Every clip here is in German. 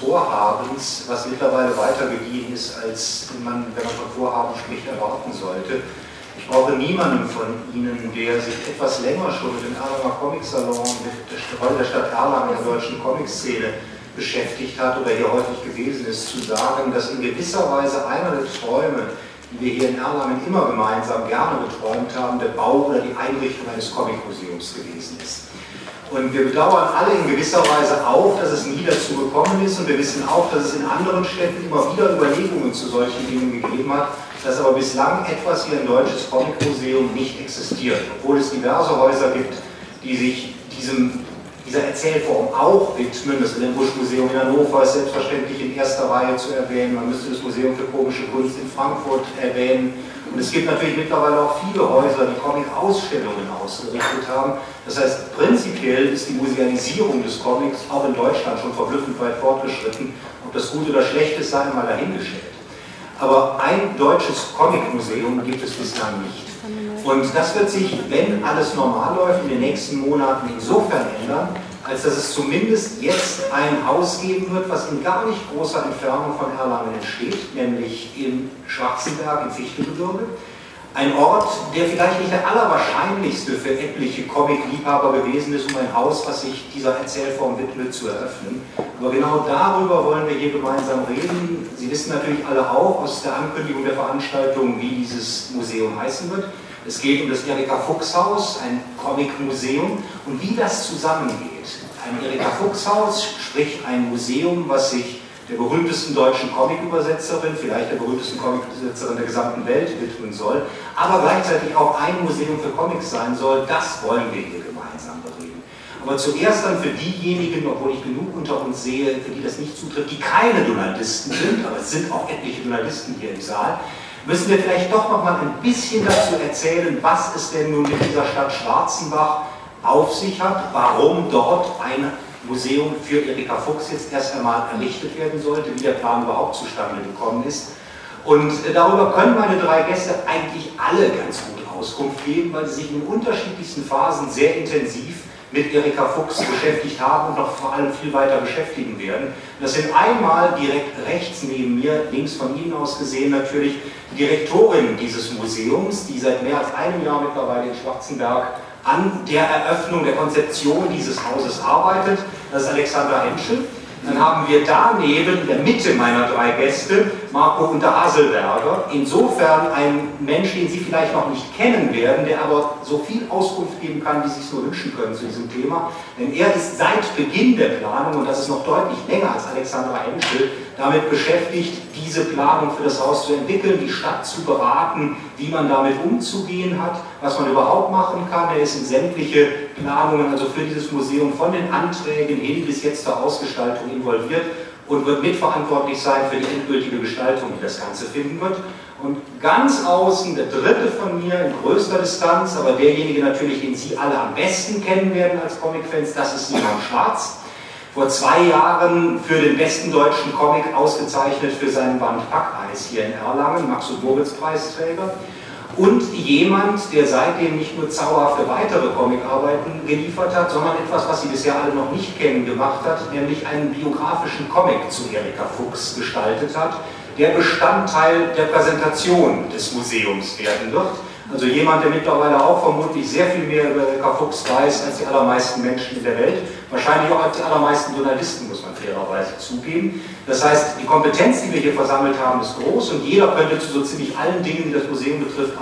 Vorhabens, was mittlerweile weiter gediehen ist, als man, wenn man von Vorhaben spricht, erwarten sollte. Ich brauche niemanden von Ihnen, der sich etwas länger schon mit dem Erlanger Comicsalon, mit der Rolle der Stadt Erlangen in der deutschen Comic-Szene beschäftigt hat oder hier häufig gewesen ist, zu sagen, dass in gewisser Weise einer der Träume, die wir hier in Erlangen immer gemeinsam gerne geträumt haben, der Bau oder die Einrichtung eines Comic-Museums gewesen ist. Und wir bedauern alle in gewisser Weise auch, dass es nie dazu gekommen ist. Und wir wissen auch, dass es in anderen Städten immer wieder Überlegungen zu solchen Dingen gegeben hat, dass aber bislang etwas wie ein deutsches Comicmuseum nicht existiert, obwohl es diverse Häuser gibt, die sich diesem, dieser Erzählform auch widmen. Das Busch-Museum in Hannover ist selbstverständlich in erster Reihe zu erwähnen. Man müsste das Museum für komische Kunst in Frankfurt erwähnen. Und es gibt natürlich mittlerweile auch viele Häuser, die Comic-Ausstellungen ausgerichtet haben. Das heißt, prinzipiell ist die Musealisierung des Comics auch in Deutschland schon verblüffend weit fortgeschritten. Ob das gut oder schlecht ist, sei mal dahingestellt. Aber ein deutsches Comic-Museum gibt es bislang nicht. Und das wird sich, wenn alles normal läuft, in den nächsten Monaten insofern ändern, als dass es zumindest jetzt ein Haus geben wird, was in gar nicht großer Entfernung von Erlangen entsteht, nämlich in Schwarzenberg im Fichtengebirge. Ein Ort, der vielleicht nicht der allerwahrscheinlichste für etliche Comic-Liebhaber gewesen ist, um ein Haus, was sich dieser Erzählform widmet, zu eröffnen. Aber genau darüber wollen wir hier gemeinsam reden. Sie wissen natürlich alle auch aus der Ankündigung der Veranstaltung, wie dieses Museum heißen wird. Es geht um das Erika Fuchs Haus, ein Comic-Museum und wie das zusammengeht. Ein Erika Fuchs Haus, sprich ein Museum, was sich der berühmtesten deutschen Comic-Übersetzerin, vielleicht der berühmtesten Comic-Übersetzerin der gesamten Welt widmen soll, aber gleichzeitig auch ein Museum für Comics sein soll, das wollen wir hier gemeinsam bereden. Aber zuerst dann für diejenigen, obwohl ich genug unter uns sehe, für die das nicht zutrifft, die keine Journalisten sind, aber es sind auch etliche Journalisten hier im Saal, müssen wir vielleicht doch noch mal ein bisschen dazu erzählen, was es denn nun mit dieser Stadt Schwarzenbach auf sich hat, warum dort ein Museum für Erika Fuchs jetzt erst einmal errichtet werden sollte, wie der Plan überhaupt zustande gekommen ist. Und äh, darüber können meine drei Gäste eigentlich alle ganz gut Auskunft geben, weil sie sich in unterschiedlichsten Phasen sehr intensiv mit Erika Fuchs beschäftigt haben und noch vor allem viel weiter beschäftigen werden. Das sind einmal direkt rechts neben mir, links von Ihnen aus gesehen natürlich, die Direktorin dieses Museums, die seit mehr als einem Jahr mittlerweile in Schwarzenberg an der Eröffnung der Konzeption dieses Hauses arbeitet. Das ist Alexander Henschel. Dann haben wir daneben in der Mitte meiner drei Gäste Marco Unterhaselberger. Insofern ein Mensch, den Sie vielleicht noch nicht kennen werden, der aber so viel Auskunft geben kann, wie Sie es nur wünschen können zu diesem Thema. Denn er ist seit Beginn der Planung, und das ist noch deutlich länger als Alexandra Henschel, damit beschäftigt, diese Planung für das Haus zu entwickeln, die Stadt zu beraten, wie man damit umzugehen hat, was man überhaupt machen kann. Er ist in sämtliche Planungen, also für dieses Museum, von den Anträgen hin bis jetzt zur Ausgestaltung involviert und wird mitverantwortlich sein für die endgültige Gestaltung, die das Ganze finden wird. Und ganz außen, der dritte von mir in größter Distanz, aber derjenige natürlich, den Sie alle am besten kennen werden als Comicfans, das ist Simon Schwarz vor zwei Jahren für den besten deutschen Comic ausgezeichnet für seinen Band Packeis hier in Erlangen, Max- und Moritz-Preisträger. Und jemand, der seitdem nicht nur zauberhafte weitere Comicarbeiten geliefert hat, sondern etwas, was Sie bisher alle noch nicht kennen, gemacht hat, nämlich einen biografischen Comic zu Erika Fuchs gestaltet hat, der Bestandteil der Präsentation des Museums werden wird also jemand, der mittlerweile auch vermutlich sehr viel mehr über Erika Fuchs weiß als die allermeisten Menschen in der Welt. Wahrscheinlich auch als die allermeisten Journalisten, muss man fairerweise zugeben. Das heißt, die Kompetenz, die wir hier versammelt haben, ist groß und jeder könnte zu so ziemlich allen Dingen, die das Museum betrifft,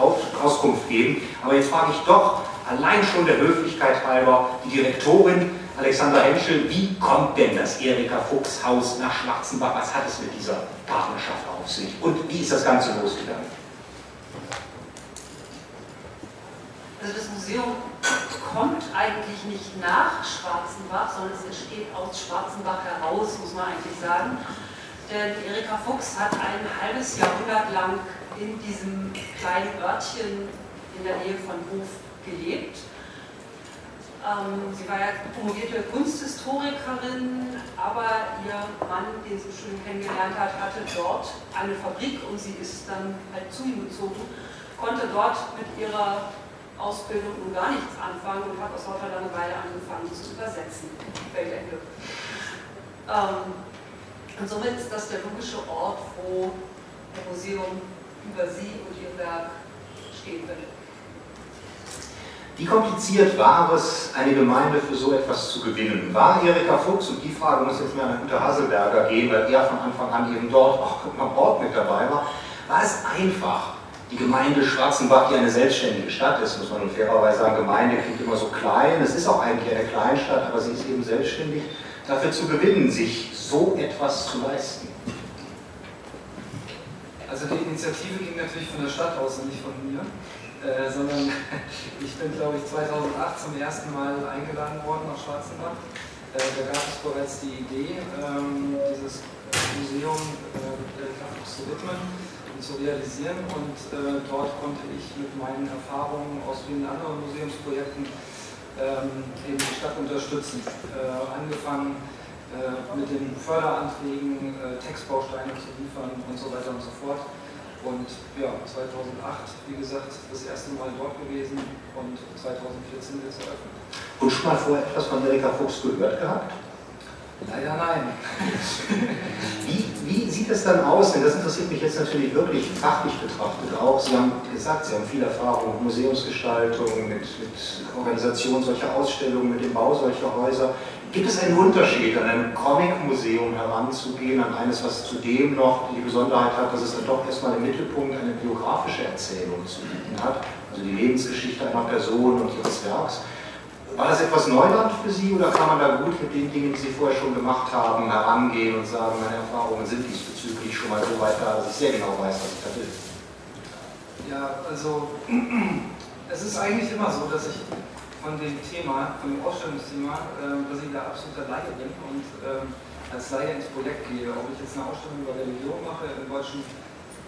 Auskunft geben. Aber jetzt frage ich doch, allein schon der Höflichkeit halber, die Direktorin Alexander Henschel, wie kommt denn das Erika Fuchs Haus nach Schwarzenbach? Was hat es mit dieser Partnerschaft auf sich? Und wie ist das Ganze losgegangen? Also das Museum kommt eigentlich nicht nach Schwarzenbach, sondern es entsteht aus Schwarzenbach heraus, muss man eigentlich sagen. Denn Erika Fuchs hat ein halbes Jahrhundert lang in diesem kleinen Örtchen in der Nähe von Hof gelebt. Ähm, sie war ja promovierte Kunsthistorikerin, aber ihr Mann, den sie schön kennengelernt hat, hatte dort eine Fabrik und sie ist dann halt zu ihm gezogen, konnte dort mit ihrer Ausbildung nun gar nichts anfangen und habe aus lauter Langeweile angefangen, zu übersetzen. Weltende. Ähm, und somit ist das der logische Ort, wo ein Museum über Sie und Ihr Werk stehen würde. Wie kompliziert war es, eine Gemeinde für so etwas zu gewinnen? War Erika Fuchs, und die Frage muss jetzt mal an Günter Hasselberger gehen, weil er von Anfang an eben dort auch am Ort mit dabei war, war es einfach, die Gemeinde Schwarzenbach, die eine selbstständige Stadt ist, muss man fairerweise sagen, Gemeinde klingt immer so klein, es ist auch eigentlich eine Kleinstadt, aber sie ist eben selbstständig, dafür zu gewinnen, sich so etwas zu leisten. Also die Initiative ging natürlich von der Stadt aus und nicht von mir, äh, sondern ich bin, glaube ich, 2008 zum ersten Mal eingeladen worden nach Schwarzenbach. Äh, da gab es bereits die Idee, ähm, dieses Museum äh, zu widmen und zu realisieren und äh, dort konnte ich mit meinen Erfahrungen aus vielen anderen Museumsprojekten ähm, eben die Stadt unterstützen. Äh, angefangen mit den Förderanträgen Textbausteine zu liefern und so weiter und so fort. Und ja, 2008, wie gesagt, das erste Mal dort gewesen und 2014 wird es eröffnet. Und schon mal vorher etwas von Erika Fuchs gehört gehabt? Leider nein. wie, wie sieht es dann aus? Denn das interessiert mich jetzt natürlich wirklich fachlich betrachtet auch. Sie haben gesagt, Sie haben viel Erfahrung mit Museumsgestaltung, mit, mit Organisation solcher Ausstellungen, mit dem Bau solcher Häuser. Gibt es einen Unterschied, an ein Comic-Museum heranzugehen, an eines, was zudem noch die Besonderheit hat, dass es dann doch erstmal im Mittelpunkt eine biografische Erzählung zu bieten hat, also die Lebensgeschichte einer Person und ihres Werks? War das etwas Neuland für Sie oder kann man da gut mit den Dingen, die Sie vorher schon gemacht haben, herangehen und sagen, meine Erfahrungen sind diesbezüglich schon mal so weit da, dass ich sehr genau weiß, was ich da will? Ja, also es ist eigentlich immer so, dass ich von dem Thema, von dem Ausstellungsthema, äh, dass ich da absoluter Laie bin und äh, als Laie ins Projekt gehe. Ob ich jetzt eine Ausstellung über Religion mache im Deutschen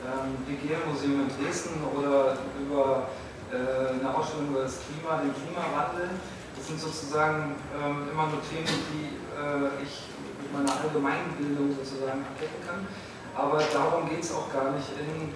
ähm, Museum in Dresden oder über äh, eine Ausstellung über das Klima, den Klimawandel. Das sind sozusagen ähm, immer nur Themen, die äh, ich mit meiner Allgemeinbildung sozusagen abdecken kann. Aber darum geht es auch gar nicht. In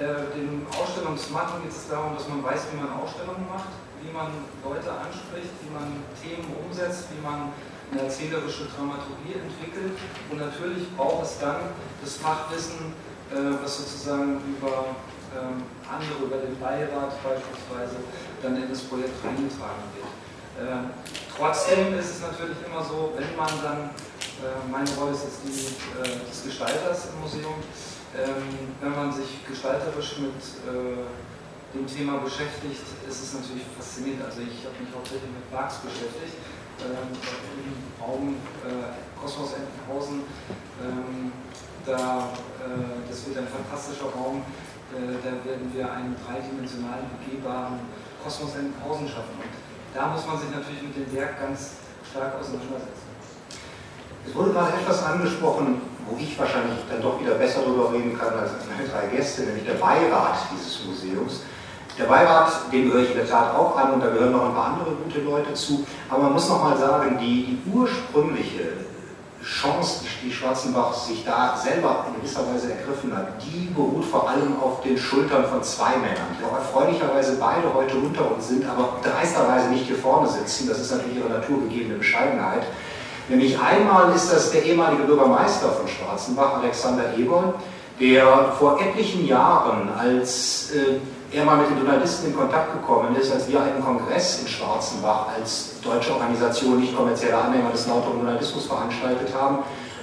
äh, dem Ausstellungsmachen geht es darum, dass man weiß, wie man Ausstellungen macht wie man Leute anspricht, wie man Themen umsetzt, wie man eine erzählerische Dramaturgie entwickelt. Und natürlich braucht es dann das Fachwissen, äh, was sozusagen über ähm, andere, über den Beirat beispielsweise, dann in das Projekt reingetragen wird. Ähm, trotzdem ist es natürlich immer so, wenn man dann, äh, meine Rolle ist jetzt die äh, des Gestalters im Museum, ähm, wenn man sich gestalterisch mit dem Thema beschäftigt, ist es natürlich faszinierend. Also ich habe mich hauptsächlich mit Bugs beschäftigt, ähm, im Raum äh, Kosmos Entenhausen. Ähm, da, äh, das wird ein fantastischer Raum, äh, da werden wir einen dreidimensionalen, begehbaren Kosmos Entenhausen schaffen. Und da muss man sich natürlich mit dem Werk ganz stark auseinandersetzen. Es wurde gerade etwas angesprochen, wo ich wahrscheinlich dann doch wieder besser darüber reden kann als meine drei Gäste, nämlich der Beirat dieses Museums. Der Beirat, dem gehöre ich in der Tat auch an und da gehören noch ein paar andere gute Leute zu. Aber man muss noch mal sagen, die, die ursprüngliche Chance, die, Schwarzenbach sich da selber in gewisser Weise ergriffen hat, die beruht vor allem auf den Schultern von zwei Männern, die auch erfreulicherweise beide heute unter uns sind, aber dreisterweise nicht hier vorne sitzen. Das ist natürlich ihre naturgegebene Bescheidenheit. Nämlich einmal ist das der ehemalige Bürgermeister von Schwarzenbach, Alexander Eberl, der vor etlichen Jahren als äh, er mal mit den Journalisten in Kontakt gekommen ist, als wir einen Kongress in Schwarzenbach als deutsche Organisation nicht kommerzieller Anhänger des lauteren Journalismus veranstaltet haben,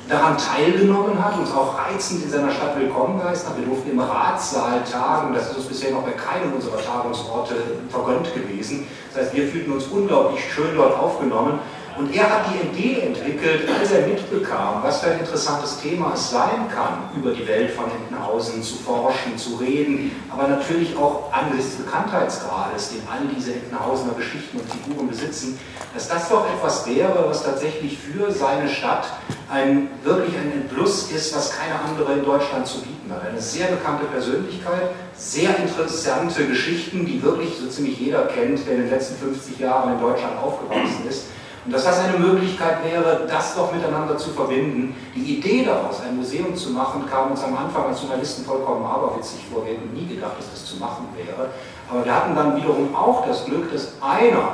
daran teilgenommen hat, uns auch reizend in seiner Stadt willkommen geheißen hat. Wir durften im Ratssaal tagen, das ist uns bisher noch bei keinem unserer Tagungsorte vergönnt gewesen. Das heißt, wir fühlten uns unglaublich schön dort aufgenommen und er hat die Idee entwickelt, als er mitbekam, was für ein interessantes Thema es sein kann, über die Welt von Entenhausen zu forschen, zu reden, aber natürlich auch angesichts des Bekanntheitsgrades, den all diese Entenhausener Geschichten und Figuren besitzen, dass das doch etwas wäre, was tatsächlich für seine Stadt ein, wirklich ein Plus ist, was keine andere in Deutschland zu bieten hat. Eine sehr bekannte Persönlichkeit, sehr interessante Geschichten, die wirklich so ziemlich jeder kennt, der in den letzten 50 Jahren in Deutschland aufgewachsen ist Und dass das eine Möglichkeit wäre, das doch miteinander zu verbinden. Die Idee daraus, ein Museum zu machen, kam uns am Anfang als Journalisten vollkommen aberwitzig vor. Wir hätten nie gedacht, dass das zu machen wäre. Aber wir hatten dann wiederum auch das Glück, dass einer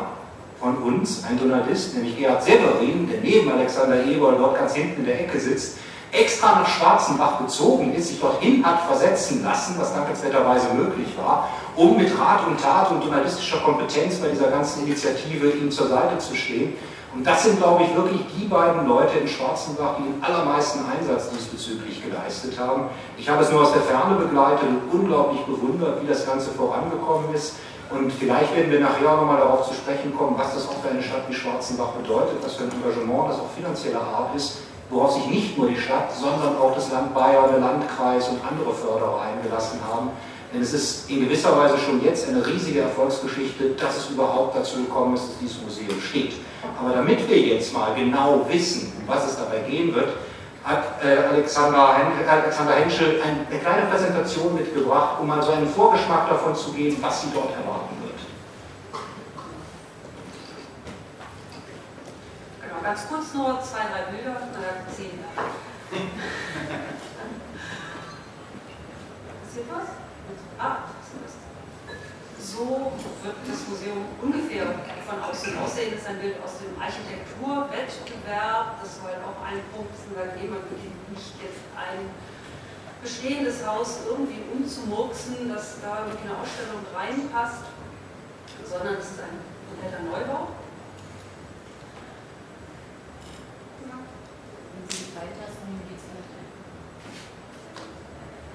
von uns, ein Journalist, nämlich Gerhard Severin, der neben Alexander Eber dort ganz hinten in der Ecke sitzt, extra nach Schwarzenbach gezogen ist, sich dorthin hat versetzen lassen, was dankenswerterweise möglich war, um mit Rat und Tat und journalistischer Kompetenz bei dieser ganzen Initiative ihm zur Seite zu stehen. Und das sind, glaube ich, wirklich die beiden Leute in Schwarzenbach, die den allermeisten Einsatz diesbezüglich geleistet haben. Ich habe es nur aus der Ferne begleitet und unglaublich bewundert, wie das Ganze vorangekommen ist. Und vielleicht werden wir nachher nochmal darauf zu sprechen kommen, was das auch für eine Stadt wie Schwarzenbach bedeutet, was für ein Engagement das auch finanzieller Art ist, worauf sich nicht nur die Stadt, sondern auch das Land Bayern, der Landkreis und andere Förderer eingelassen haben. Denn es ist in gewisser Weise schon jetzt eine riesige Erfolgsgeschichte, dass es überhaupt dazu gekommen ist, dass dieses Museum steht. Aber damit wir jetzt mal genau wissen, um was es dabei gehen wird, hat äh, Alexander, Hen Alexander Henschel eine kleine Präsentation mitgebracht, um mal so einen Vorgeschmack davon zu geben, was Sie dort erwarten wird. Genau, ganz kurz nur zwei, drei Bilder, oder zehn. Passiert was? Ah, so wird das Museum ungefähr von außen aussehen. Das ist ein Bild aus dem Architekturwettbewerb. Das soll auch ein Punkt sein, weil man beginnt nicht jetzt ein bestehendes Haus irgendwie umzumurksen, dass da mit einer Ausstellung reinpasst, sondern es ist ein kompletter Neubau.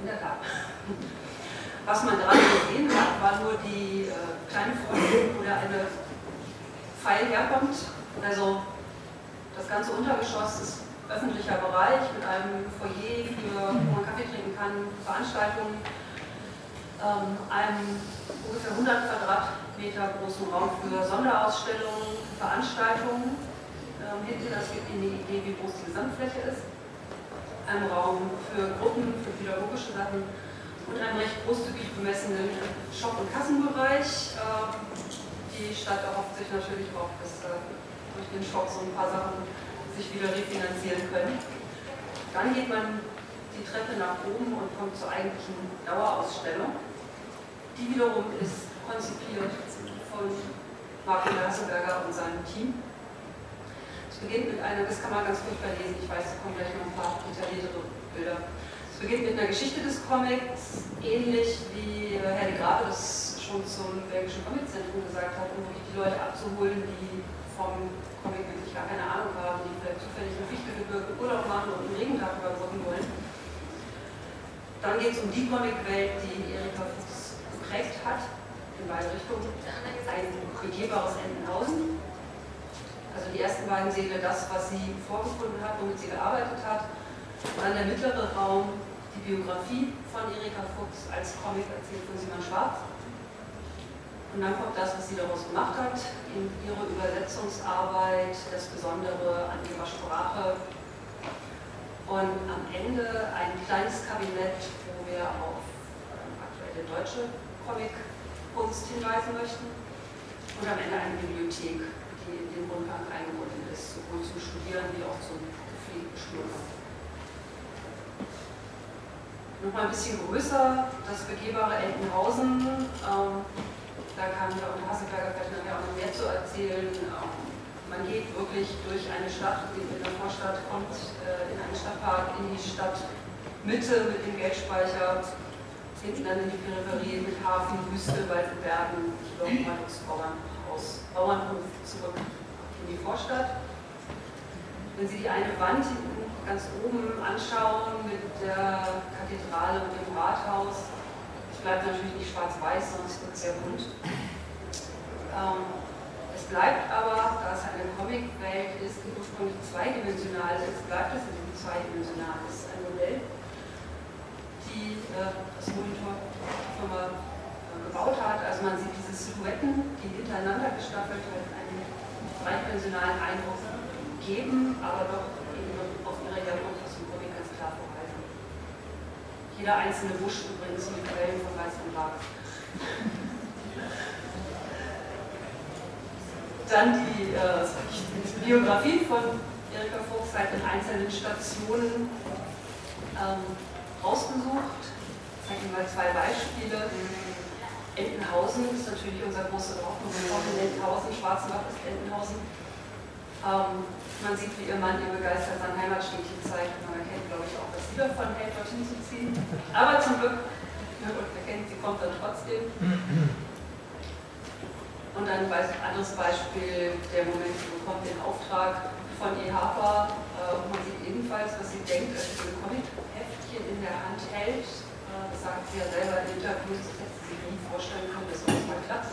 In der Tat. Was man gerade gesehen hat, war nur die äh, kleine Vorstellung, wo da eine Pfeil herkommt. Also das ganze Untergeschoss ist öffentlicher Bereich mit einem Foyer, für, wo man Kaffee trinken kann, Veranstaltungen, ähm, einem ungefähr 100 Quadratmeter großen Raum für Sonderausstellungen, Veranstaltungen. Ähm, hinten, das gibt Ihnen die Idee, wie groß die Gesamtfläche ist. Ein Raum für Gruppen, für pädagogische Sachen und einem recht großzügig bemessenen Shop- und Kassenbereich. Ähm, die Stadt erhofft sich natürlich auch, dass äh, durch den Shop so ein paar Sachen sich wieder refinanzieren können. Dann geht man die Treppe nach oben und kommt zur eigentlichen Dauerausstellung. Die wiederum ist konzipiert von Martin Hasselberger und seinem Team. Es beginnt mit einer, das kann man ganz furchtbar lesen, ich weiß, da kommen gleich noch ein paar detailliertere Bilder beginnt mit einer Geschichte des Comics, ähnlich wie Herr de Grave das schon zum Belgischen Comiczentrum gesagt hat, um wirklich die Leute abzuholen, die vom Comic wirklich gar keine Ahnung haben, die vielleicht zufällig im Fichtelgebirge Urlaub machen und einen Regentag überbrücken wollen. Dann geht es um die Comicwelt, die Erika Fuchs geprägt hat, in beide Richtungen. Ein begehbares Entenhausen. Also die ersten beiden Säle, das, was sie vorgefunden hat, womit sie gearbeitet hat. Dann der mittlere Raum, die Biografie von Erika Fuchs als Comic erzählt von Simon Schwarz. Und dann kommt das, was sie daraus gemacht hat, in ihre Übersetzungsarbeit, das Besondere an ihrer Sprache. Und am Ende ein kleines Kabinett, wo wir auf ähm, aktuelle deutsche Comic-Kunst hinweisen möchten. Und am Ende eine Bibliothek, die in den Rundgang eingebunden ist, sowohl zum Studieren wie auch zum gepflegten Schnuppern nochmal ein bisschen größer, das begehbare Entenhausen. Ähm, da kann der unter Hasselberger vielleicht nachher auch noch mehr zu erzählen. Ähm, man geht wirklich durch eine Stadt, in der Vorstadt kommt, äh, in einen Stadtpark, in die Stadtmitte mit dem Geldspeicher, hinten dann in die Peripherie mit Hafen, Wüste, Wald und Bergen, Bauernhaus, Bauernhof zurück in die Vorstadt. Wenn Sie die eine Wand hinten ganz oben anschauen mit der Kathedrale und dem Rathaus. Es bleibt natürlich nicht schwarz-weiß, es wird sehr bunt. Ähm, es bleibt aber, da es eine Comicwelt ist, die ursprünglich zweidimensional ist, bleibt es diesem zweidimensional. Es ist ein Modell, die äh, das Monitor-Firma äh, gebaut hat. Also man sieht diese Silhouetten, die hintereinander gestaffelt halt einen dreidimensionalen Eindruck geben, aber doch Herkunft aus dem Comic ganz klar vorweisen. Jeder einzelne Busch übrigens mit Quellen von Weiß und Bach. dann die äh, Biografie von Erika Fuchs halt in einzelnen Stationen ähm, rausgesucht. Ich zeige Ihnen mal zwei Beispiele. Entenhausen ist natürlich unser großer Hoffnung. Entenhausen, Schwarzenbach ist Entenhausen. Ähm, man sieht, wie ihr Mann ihr begeistert sein Heimatstädtchen zeigt. Man erkennt, glaube ich, auch, dass sie davon hält, dorthin zu ziehen. Aber zum Glück, und erkennt, sie kommt dann trotzdem. Und ein anderes Beispiel, der Moment, sie bekommt den Auftrag von E. Harper. Äh, man sieht ebenfalls, was sie denkt, als sie ein Comic-Heftchen in der Hand hält. Äh, das sagt sie ja selber in Interviews, das hätte sie sich nie vorstellen können, dass sowas mal klappt.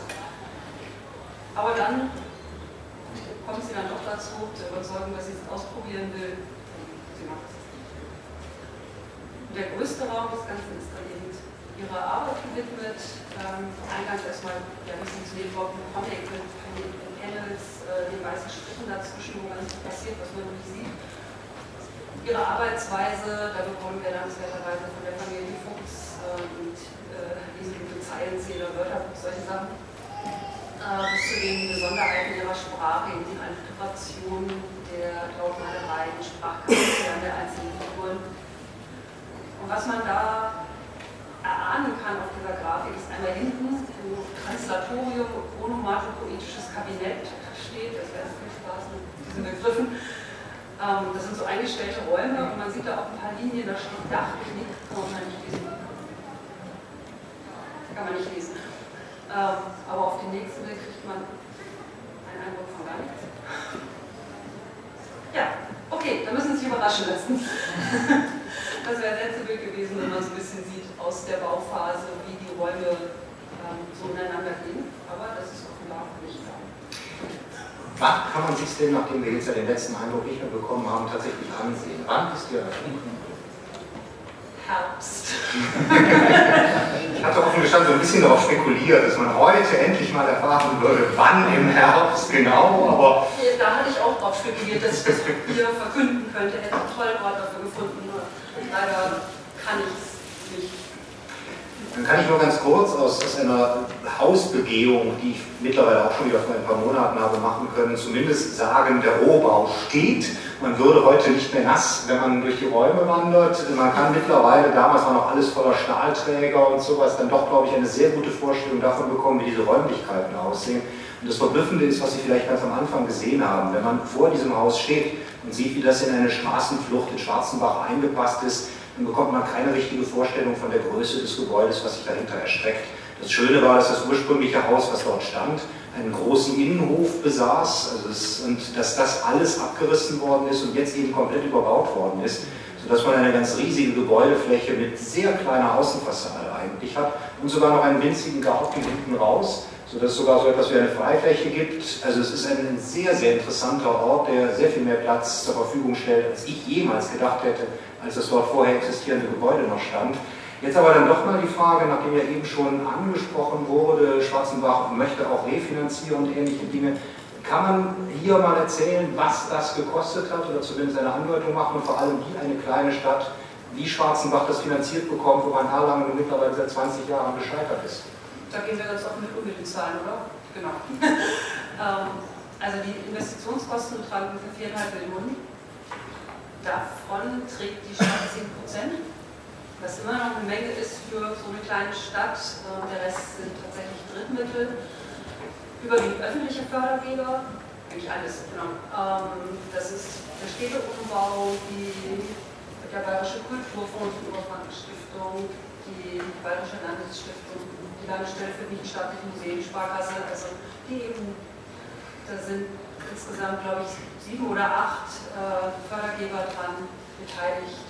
Aber dann kommt sie dann doch dazu, zu überzeugen, dass sie es ausprobieren will. Sie macht es. Der größte Raum des Ganzen ist dann eben ihrer Arbeit gewidmet. Ähm, eingangs erstmal ja, ein bisschen zu dem Wort Comic mit Panels, äh, den weißen Strichen dazwischen, wo ganz viel passiert, was man nicht sieht. Ihre Arbeitsweise, da bekommen wir dankenswerterweise von der Familie Fuchs äh, und äh, gute Zeilenzähler, Wörterbuch, solche Sachen, äh, bis zu den Besonderheiten ihrer Sprache, in den Alliterationen der Lautmalereien, Sprachcharakteren der einzelnen Figuren. Und was man da erahnen kann auf dieser Grafik, ist einmal hinten, wo Translatorium, onomatopoetisches Kabinett steht, das wäre viel Spaß mit diesen Begriffen. Ähm, das sind so eingestellte Räume und man sieht da auch ein paar Linien, da steht Dach, Knick, kann man nicht lesen. Kann man nicht lesen. Ähm, aber auf den nächsten Bild kriegt man einen Eindruck von gar nichts. Ja, okay, da müssen Sie sich überraschen lassen. das wäre sensible gewesen, wenn man so ein bisschen sieht aus der Bauphase, wie die Räume ähm, so ineinander gehen. Aber das ist offenbar nicht da. Wann kann man sich denn, nachdem wir jetzt ja den letzten Eindruck nicht mehr bekommen haben, tatsächlich ansehen? Wann ist die Eröffnung? Herbst. ich hatte offen gestanden so ein bisschen darauf spekuliert, dass man heute endlich mal erfahren würde, wann im Herbst genau, aber... Da hatte ich auch darauf spekuliert, dass ich das hier verkünden könnte, hätte einen tollen Ort dafür gefunden. Leider kann ich es nicht. Dann kann ich nur ganz kurz aus, aus, einer Hausbegehung, die ich mittlerweile auch schon wieder vor ein paar Monaten habe machen können, zumindest sagen, der Rohbau steht. Man würde heute nicht mehr nass, wenn man durch die Räume wandert. Man kann mittlerweile, damals war noch alles voller Stahlträger und sowas, dann doch, glaube ich, eine sehr gute Vorstellung davon bekommen, wie diese Räumlichkeiten aussehen. Und das Verblüffende ist, was Sie vielleicht ganz am Anfang gesehen haben, wenn man vor diesem Haus steht und sieht, wie das in eine Straßenflucht in Schwarzenbach eingepasst ist, dann bekommt man keine richtige Vorstellung von der Größe des Gebäudes, was sich dahinter erstreckt. Das Schöne war, dass das ursprüngliche Haus, was dort stand, einen großen Innenhof besaß also es, und dass das alles abgerissen worden ist und jetzt eben komplett überbaut worden ist, sodass man eine ganz riesige Gebäudefläche mit sehr kleiner Außenfassade eigentlich hat und sogar noch einen winzigen Garten hinten raus, sodass es sogar so etwas wie eine Freifläche gibt. Also es ist ein sehr, sehr interessanter Ort, der sehr viel mehr Platz zur Verfügung stellt, als ich jemals gedacht hätte, als das dort vorher existierende Gebäude noch stand. Jetzt aber dann doch mal die Frage, nachdem ja eben schon angesprochen wurde, Schwarzenbach möchte auch refinanzieren und ähnliche Dinge. Kann man hier mal erzählen, was das gekostet hat oder zumindest eine Andeutung machen und vor allem wie eine kleine Stadt wie Schwarzenbach das finanziert bekommt, wo man Erlangen mittlerweile seit 20 Jahren gescheitert ist? Da gehen wir ganz offen mit den Zahlen, oder? Genau. ähm, also die Investitionskosten betragen ungefähr 4,5 Millionen. Davon trägt die Stadt 10 Prozent, was immer noch eine Menge ist für so eine kleine Stadt. Äh, der Rest sind tatsächlich Drittmittel, überwiegend öffentliche Fördergeber, eigentlich alles, genau. Ähm, das ist der Städteumbau, die, der Bayerische Kulturfonds, die Großmarkenstiftung, die Bayerische Landesstiftung, die Landesstelle für nichtstaatliche Museen, Sparkasse, also die eben, da sind insgesamt, glaube ich, sieben oder acht äh, Fördergeber dran beteiligt,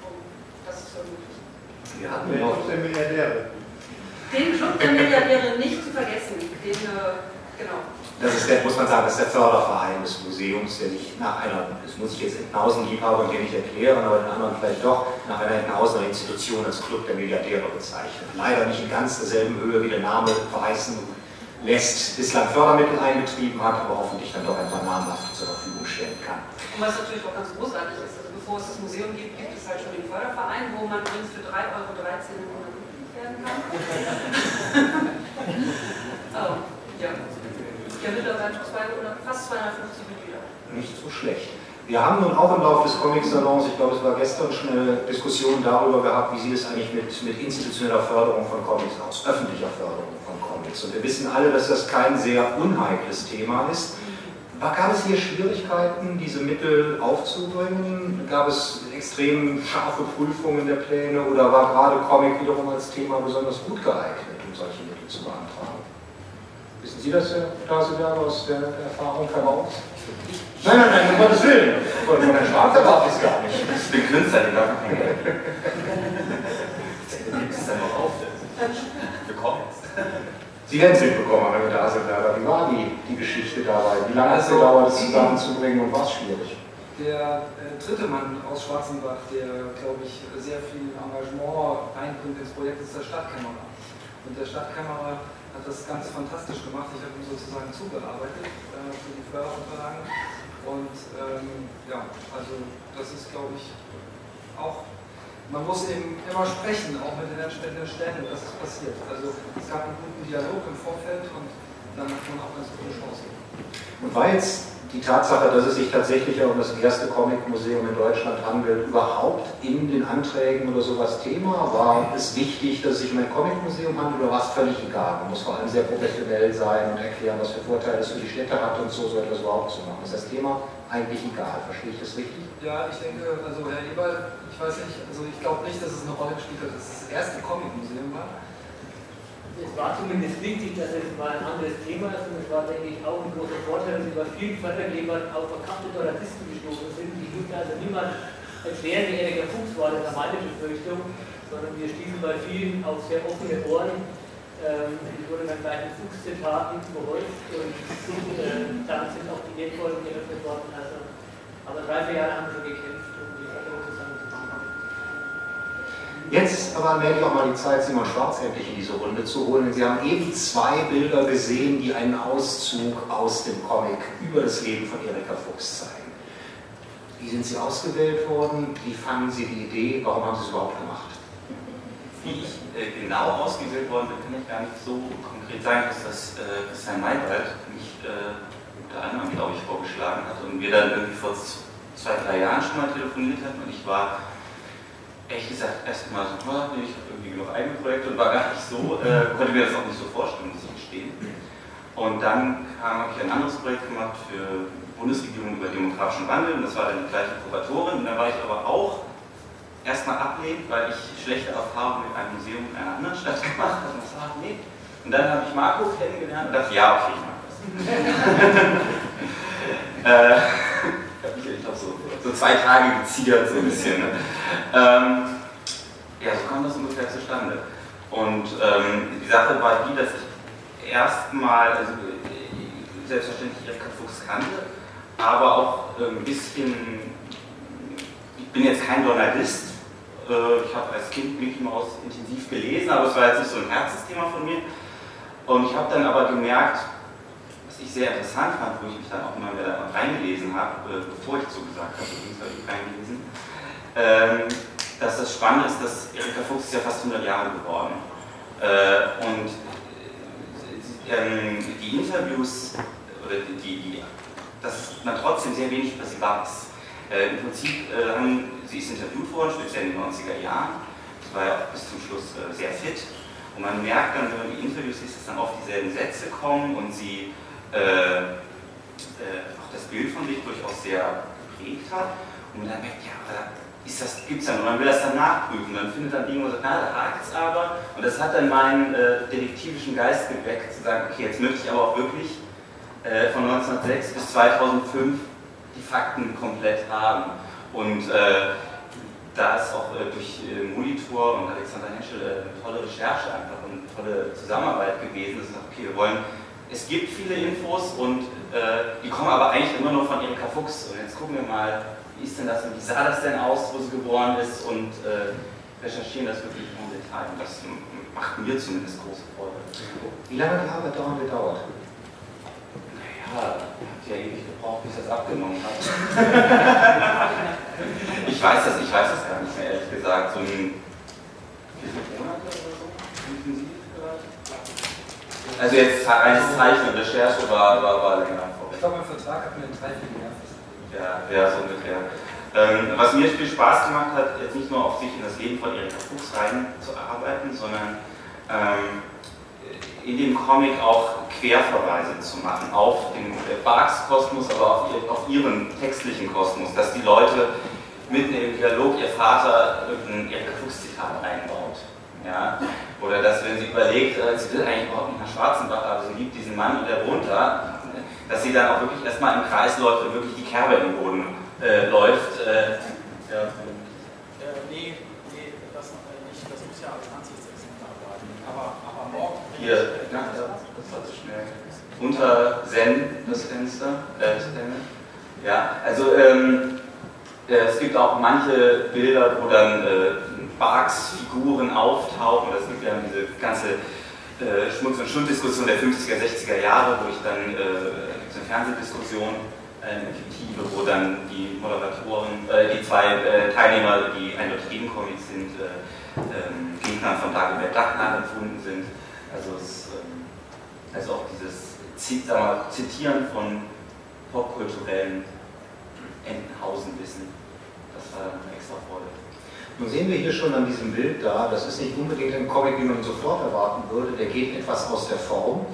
um das zu ermöglichen. Wir hatten den Club der Milliardäre. Den Club der Milliardäre nicht zu vergessen, den, äh, genau. Das ist der, muss man sagen, das ist der Förderverein des Museums, der sich nach einer, das muss ich jetzt Entenhausen-Liebhaber hier nicht erklären, aber den anderen vielleicht doch, nach einer Entenhausener Institution als Club der Milliardäre bezeichnet. Leider nicht in ganz derselben Höhe, wie der Name verheißen lässt, bislang Fördermittel eingetrieben hat, aber hoffentlich dann doch ein paar namhaft zur Verfügung stellen kann. Und was natürlich auch ganz großartig ist, also bevor es das Museum gibt, gibt es halt schon den Förderverein, wo man übrigens für 3,13 Euro im Monat Mitglied werden kann. oh, ja. Ja, mittlerweile zwei oder nicht so schlecht. Wir haben nun auch im Laufe des Comic-Salons, ich glaube, es war gestern schon eine Diskussion darüber gehabt, wie sieht es eigentlich mit, mit institutioneller Förderung von Comics aus, öffentlicher Förderung von Comics. Und wir wissen alle, dass das kein sehr unheikles Thema ist. Gab es hier Schwierigkeiten, diese Mittel aufzubringen? Gab es extrem scharfe Prüfungen der Pläne oder war gerade Comic wiederum als Thema besonders gut geeignet, um solche Mittel zu beantragen? Wissen Sie das, Herr Taseberg, aus der Erfahrung heraus? Nein, nein, nein, um Gottes Willen. Von Herrn Schwarz erwarte ich es gar nicht. Ich bin Künstler, den darf nicht. Gibt es dann noch auf? Wir kommen jetzt. Sie werden es mitbekommen, Herr Daselberger. Wie war die, die Geschichte dabei? Wie lange hat es Also- gedauert, es zusammenzubringen und war es schwierig? Der äh, dritte Mann aus Schwarzenbach, der, glaube ich, sehr viel Engagement einbringt ins Projekt, ist der Stadtkämmerer. Und der Stadtkämmerer hat das ganz fantastisch gemacht. Ich habe ihm sozusagen zugearbeitet äh, für die Förderunterlagen. Und ähm, ja, also das ist, glaube ich, auch, man muss eben immer sprechen, auch mit den entsprechenden Stellen, dass es passiert. Also es gab einen guten Dialog im Vorfeld und dann hat man auch ganz gute Chancen. Und war jetzt die Tatsache, dass es sich tatsächlich ja um das erste Comic-Museum in Deutschland handelt, überhaupt in den Anträgen oder sowas Thema? War es wichtig, dass es sich um ein Comic-Museum handelt oder war es völlig egal? Man muss vor allem sehr professionell sein und erklären, was für Vorteile es für die Städte hat und so, so etwas überhaupt zu machen. Ist das Thema eigentlich egal? Verstehe ich das richtig? Ja, ich denke, also Herr Eberl, ich weiß nicht, also ich glaube nicht, dass es eine Rolle gespielt hat, dass es das erste Comic-Museum war. Es war zumindest wichtig, dass es mal ein anderes Thema ist und es war, denke ich, auch ein großer Vorteil, dass bei vielen Fördergebern auf verkappte Toleratisten gestoßen sind. Die durfte also niemand erklären, wie Erika Fuchs war, das war meine Befürchtung, sondern wir stießen bei vielen auf sehr offene Ohren. Ähm, es wurde dann gleich Fuchs-Zitaten überhäuft und äh, dann sind auch die Netfolgen geöffnet worden. Also, aber drei, vier Jahre haben wir schon gekämpft, um die Förderung zusammenzubringen. Jetzt aber allmählich auch mal die Zeit, Simon Schwarz endlich in diese Runde zu holen. Sie haben eben zwei Bilder gesehen, die einen Auszug aus dem Comic über das Leben von Erika Fuchs zeigen. Wie sind Sie ausgewählt worden? Wie fanden Sie die Idee? Warum haben Sie es überhaupt gemacht? Wie ich äh, genau ausgewählt worden bin, kann ich gar nicht so konkret sagen, dass das äh, Christian Maywald mich äh, unter anderem, glaube ich, vorgeschlagen hat und wir dann irgendwie vor zwei, drei Jahren schon mal telefoniert hatten und ich war ehrlich gesagt erstmal so, "Ah, nee, ich habe irgendwie genug eigene Projekte und war gar nicht so, äh, konnte mir das auch nicht so vorstellen, muss ich gestehen. Und dann habe ich ein anderes Projekt gemacht für Bundesregierung über demografischen Wandel und das war dann die gleiche Kuratorin und da war ich aber auch erstmal ablehnend, weil ich schlechte Erfahrungen mit einem Museum in einer anderen Stadt gemacht habe. Und das war nee. Und dann habe ich Marco kennengelernt und dachte, ja, okay, ich mag das. äh, ich habe mich, ich glaube, so, zwei Tage geziert, so ein bisschen. Ne? Ähm, ja, so kam das ungefähr zustande. Und ähm, die Sache war die, dass ich erstmal, also äh, selbstverständlich Erika Fuchs kannte, aber auch äh, ein bisschen, ich bin jetzt kein Journalist, äh, ich habe als Kind Mickey Mouse intensiv gelesen, aber es war jetzt nicht so ein Herzensthema von mir. Und ich habe dann aber gemerkt, was ich sehr interessant fand, wo ich mich dann auch immer wieder reingelesen habe, äh, bevor ich zugesagt habe, übrigens habe reingelesen, ähm, dass das Spannende ist, dass Erika Fuchs ist ja fast 100 Jahre geworden. Äh, und äh, ähm, die Interviews, oder die, die, dass man trotzdem sehr wenig über sie weiß. Im Prinzip sie ist interviewt worden, speziell in den 90er Jahren. Sie war ja auch bis zum Schluss sehr fit. Und man merkt dann, wenn man die Interviews liest, dass dann oft dieselben Sätze kommen und sie äh, äh, auch das Bild von sich durchaus sehr geprägt hat. Und dann merkt, ja, aber ist das, gibt's dann, und man will das dann nachprüfen, dann findet dann irgendwo so, na, da hakt es aber. Und das hat dann meinen äh, detektivischen Geist geweckt, zu sagen, okay, jetzt möchte ich aber auch wirklich äh, von 1906 bis 2005 die Fakten komplett haben. Und äh, da ist auch äh, durch äh, Monitor und Alexander Henschel eine tolle Recherche einfach und eine tolle Zusammenarbeit gewesen. Das ist okay, wir wollen, es gibt viele Infos und äh, die kommen aber eigentlich immer nur von Erika Fuchs. Und jetzt gucken wir mal, wie ist denn das und wie sah das denn aus, wo sie geboren ist und äh, recherchieren das wirklich im Detail. Und das macht mir zumindest große Freude. Wie lange hat die Arbeit daran gedauert? Naja, hat ja ewig gebraucht, bis ich das abgenommen habe. ich weiß das, ich weiß das gar nicht mehr, ehrlich gesagt. So ein wie viele Monate oder so? Intensiv vielleicht? Also jetzt reines Zeichnen, Recherche war, war, war länger Ich vorbei. glaube, im Vertrag hatten wir drei, vier Jahre. Ja, ja, so ungefähr. Ähm, was mir viel Spaß gemacht hat, jetzt nicht nur auf sich in das Leben von Erika Fuchs reinzuarbeiten, sondern ähm, in dem Comic auch Querverweise zu machen auf den Barks Kosmos, aber auf, auf ihren textlichen Kosmos, dass die Leute mitten im Dialog ihr Vater irgendein Erika Fuchs-Zitat einbaut. Ja? Oder dass, wenn sie überlegt, äh, sie will eigentlich überhaupt nicht nach Schwarzenbach, aber sie liebt diesen Mann und der wohnt da, dass sie dann auch wirklich erstmal im Kreis läuft und wirklich die Kerbe im Boden äh, läuft. Äh, ja. Äh, nee, nee, das noch nicht. Das muss ja als Ansichtsexemplar bleiben. Aber, aber morgen. Hier, na, das war zu schnell. Unter Zen das Fenster. Äh, ja, also ähm, äh, es gibt auch manche Bilder, wo dann äh, Barks Figuren auftauchen. Das gibt ja diese ganze äh, Schmutz- und Schunddiskussion der 50er, 60er Jahre, wo ich dann äh, eine Fernsehdiskussion, eine fiktive, wo dann die Moderatoren, äh, die zwei äh, Teilnehmer, die eindeutig gegen Comics sind, äh, ähm, Gegner von Dagobert Duck nachempfunden sind. Also, es, ähm, also auch dieses Zitieren von popkulturellen Entenhausen-Wissen, das war dann eine extra Freude. Nun sehen wir hier schon an diesem Bild da, das ist nicht unbedingt ein Comic, wie man sofort erwarten würde, der geht etwas aus der Form.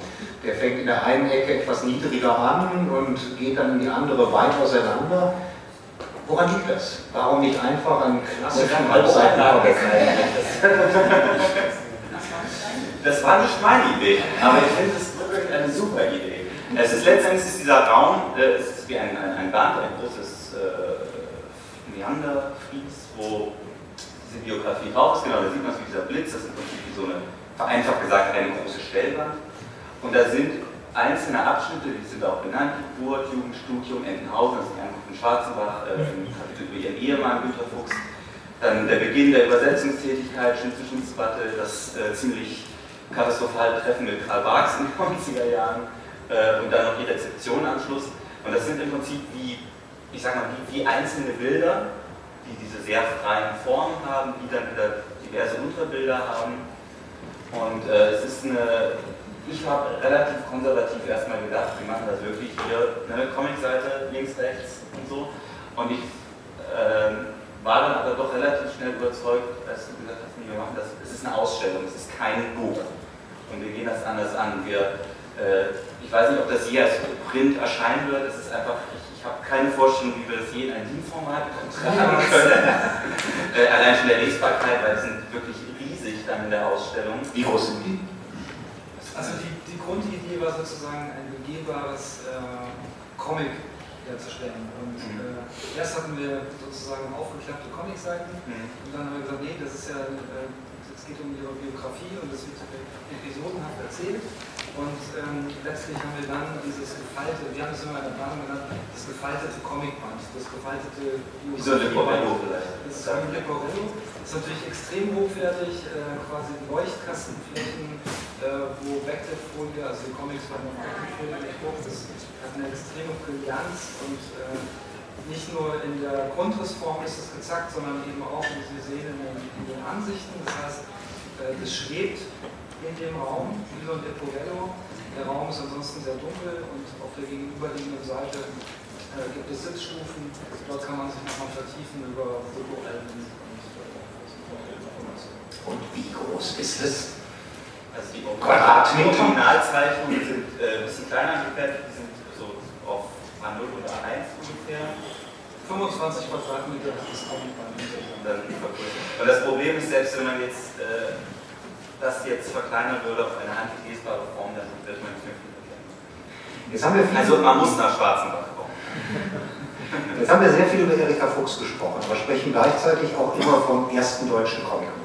Der fängt in der einen Ecke etwas niedriger an und geht dann in die andere weit auseinander. Woran liegt das? Warum nicht einfach einen klassischen Halbseiten-Comic? Das war nicht meine Idee, aber ich finde es wirklich eine super Idee. Es ist letztendlich ist dieser Raum, äh, es ist wie ein, ein, ein Band, ein großes äh, Meanderfries, wo diese Biografie drauf ist. Genau, da sieht man es wie dieser Blitz, das ist im Prinzip wie so eine, vereinfacht gesagt, eine große Stellwand. Und da sind einzelne Abschnitte, die sind auch benannt, Geburt, Jugend, Studium, Entenhausen, das ist die Ankunft in Schwarzenbach, äh, ein Kapitel über ihren Ehemann Günter Fuchs, dann der Beginn der Übersetzungstätigkeit, Schnitzel, Schnitzbatte, das äh, ziemlich katastrophale Treffen mit Karl Barks in den 90er Jahren äh, und dann noch die Rezeption am Schluss. Und das sind im Prinzip wie, ich sag mal, wie, wie einzelne Bilder, die diese sehr freien Formen haben, die dann wieder diverse Unterbilder haben. Und äh, es ist eine, ich habe relativ konservativ erstmal gedacht, wir machen das wirklich hier, eine Comicseite links, rechts und so. Und ich äh, war dann aber doch relativ schnell überzeugt, als du gesagt hast, wir machen das, es ist eine Ausstellung, es ist kein Buch. Und wir gehen das anders an. Wir, äh, ich weiß nicht, ob das je als Print erscheinen wird, es ist einfach, ich, ich habe keine Vorstellung, wie wir das je in ein DIN-Format tragen können. äh, allein schon der Lesbarkeit, weil die sind wirklich riesig dann in der Ausstellung. Wie groß sind die? Also die, die Grundidee war sozusagen ein begehbares äh, Comic herzustellen. Und Mhm. äh, erst hatten wir sozusagen aufgeklappte Comicseiten Mhm. und dann haben wir gesagt, nee, das ist ja, äh, es geht um ihre Biografie und das wird episodenhaft erzählt. Und ähm, letztlich haben wir dann dieses gefaltete, wir haben es immer in der Planung genannt, das gefaltete Comicband, das gefaltete ein Leporello vielleicht. das ist ein Leporello. Das ist natürlich extrem hochwertig, äh, quasi Leuchtkastenflächen, äh, wo Backlit-Folie, also die Comics werden auf Backlit-Folie gedruckt. Das hat eine extreme Brillanz und äh, nicht nur in der Grundrissform ist es gezackt, sondern eben auch, wie Sie sehen, in den, in den Ansichten. Das heißt, äh, das schwebt in dem Raum wie so ein Leporello. Der Raum ist ansonsten sehr dunkel und auf der gegenüberliegenden Seite äh, gibt es Sitzstufen. Dort kann man sich nochmal vertiefen über Fotoalben und äh. Und wie groß ist es? Also die Quadratmeter? Originalzeichnungen sind äh, ein bisschen kleiner gefertigt, die sind so auf A0 oder A1 ungefähr. 25 Quadratmeter ist. Und dann vergrößert. Und das Problem ist, selbst wenn man jetzt äh, das jetzt verkleinern würde auf eine handlich lesbare Form, dann wird man nicht mehr viel erkennen. Jetzt haben wir viel Also man muss nach Schwarzenbach kommen. Jetzt haben wir sehr viel über Erika Fuchs gesprochen, aber sprechen gleichzeitig auch immer vom ersten deutschen Comicmuseum.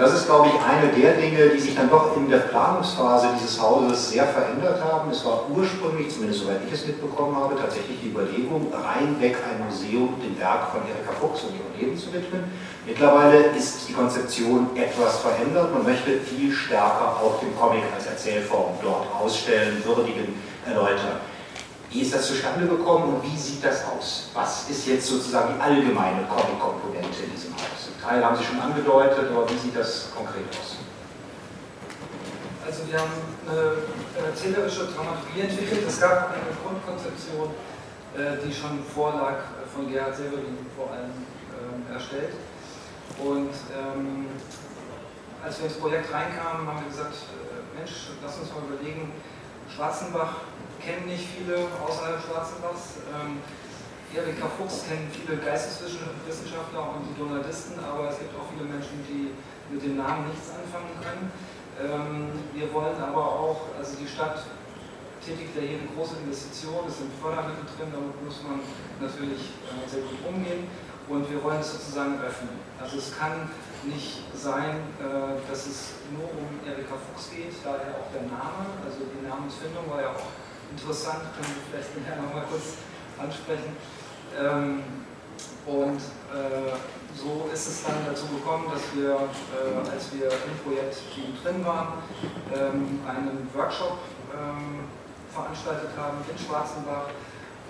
Das ist, glaube ich, eine der Dinge, die sich dann doch in der Planungsphase dieses Hauses sehr verändert haben. Es war ursprünglich, zumindest soweit ich es mitbekommen habe, tatsächlich die Überlegung, reinweg ein Museum dem Werk von Erika Fuchs und ihrem Leben zu widmen. Mittlerweile ist die Konzeption etwas verändert. Man möchte viel stärker auch den Comic als Erzählform dort ausstellen, würdigen, erläutern. Wie ist das zustande gekommen und wie sieht das aus? Was ist jetzt sozusagen die allgemeine Comic-Komponente in diesem Haus? Teil haben Sie schon angedeutet, aber wie sieht das konkret aus? Also wir haben eine erzählerische Dramaturgie entwickelt. Es gab eine Grundkonzeption äh, die schon vorlag von Gerhard Severin vor allem ähm, erstellt. Und ähm, als wir ins Projekt reinkamen, haben wir gesagt, äh, Mensch, lass uns mal überlegen, Schwarzenbach kennen nicht viele außerhalb Schwarzenbachs. Ähm, Erika Fuchs kennen viele Geisteswissenschaftler und Journalisten, aber es gibt auch viele Menschen, die mit dem Namen nichts anfangen können. Ähm, wir wollen aber auch, also die Stadt tätigt ja hier eine große Investition, es sind Fördermittel drin, damit muss man natürlich äh, sehr gut umgehen und wir wollen es sozusagen öffnen. Also es kann nicht sein, äh, dass es nur um Erika Fuchs geht, daher auch der Name, also die Namensfindung war ja auch interessant, können wir vielleicht nachher nochmal kurz ansprechen. Ähm, und äh, so ist es dann dazu gekommen, dass wir, äh, als wir im Projekt drin waren, ähm, einen Workshop ähm, veranstaltet haben in Schwarzenbach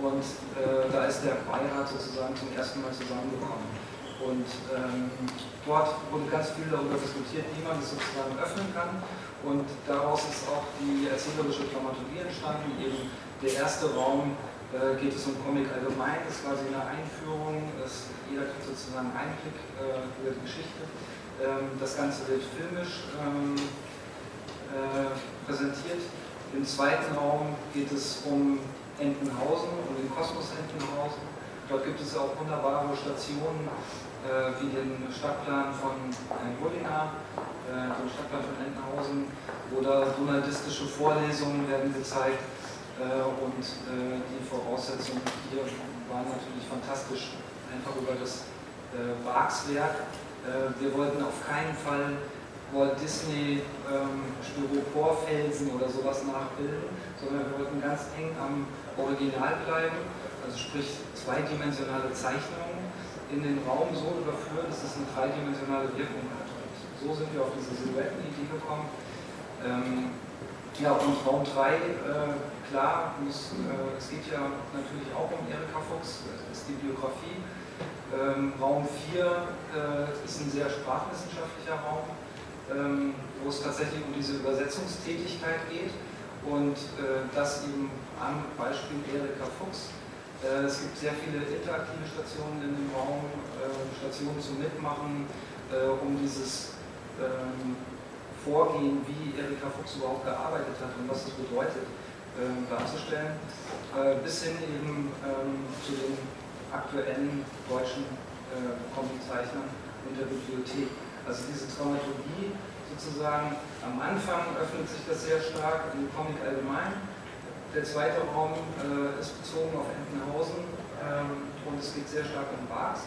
und äh, da ist der Beirat sozusagen zum ersten Mal zusammengekommen. Und ähm, dort wurde ganz viel darüber diskutiert, wie man es sozusagen öffnen kann. Und daraus ist auch die erzählerische Dramaturgie entstanden, eben der erste Raum äh, geht es um Comic allgemein, das ist quasi eine Einführung, das, jeder kriegt sozusagen einen Einblick äh, über die Geschichte. Ähm, das Ganze wird filmisch ähm, äh, präsentiert. Im zweiten Raum geht es um Entenhausen, um den Kosmos Entenhausen. Dort gibt es auch wunderbare Stationen, äh, wie den Stadtplan von Herrn äh, den Stadtplan von Entenhausen, oder journalistische Vorlesungen werden gezeigt und äh, die Voraussetzungen hier waren natürlich fantastisch, einfach über das äh, Wachswerk. wir wollten auf keinen Fall Walt Disney ähm, Styroporfelsen oder sowas nachbilden, sondern wir wollten ganz eng am Original bleiben, also sprich zweidimensionale Zeichnungen in den Raum so überführen, dass es eine dreidimensionale Wirkung hat. Und so sind wir auf diese Silhouettenidee gekommen. Ähm, ja, und Raum 3, äh, klar, muss, äh, es geht ja natürlich auch um Erika Fuchs, das ist die Biografie. Ähm, Raum 4 äh, ist ein sehr sprachwissenschaftlicher Raum, ähm, wo es tatsächlich um diese Übersetzungstätigkeit geht und äh, das eben am Beispiel Erika Fuchs. Äh, es gibt sehr viele interaktive Stationen in dem Raum, äh, Stationen zum Mitmachen, um dieses ähm, Vorgehen, wie Erika Fuchs überhaupt gearbeitet hat und was es bedeutet ähm, darzustellen, äh, bis hin eben ähm, zu den aktuellen deutschen äh, Comiczeichnern und der Bibliothek. Also diese Dramaturgie sozusagen, am Anfang öffnet sich das sehr stark im Comic allgemein. Der zweite Raum äh, ist bezogen auf Entenhausen ähm, und es geht sehr stark um Barks.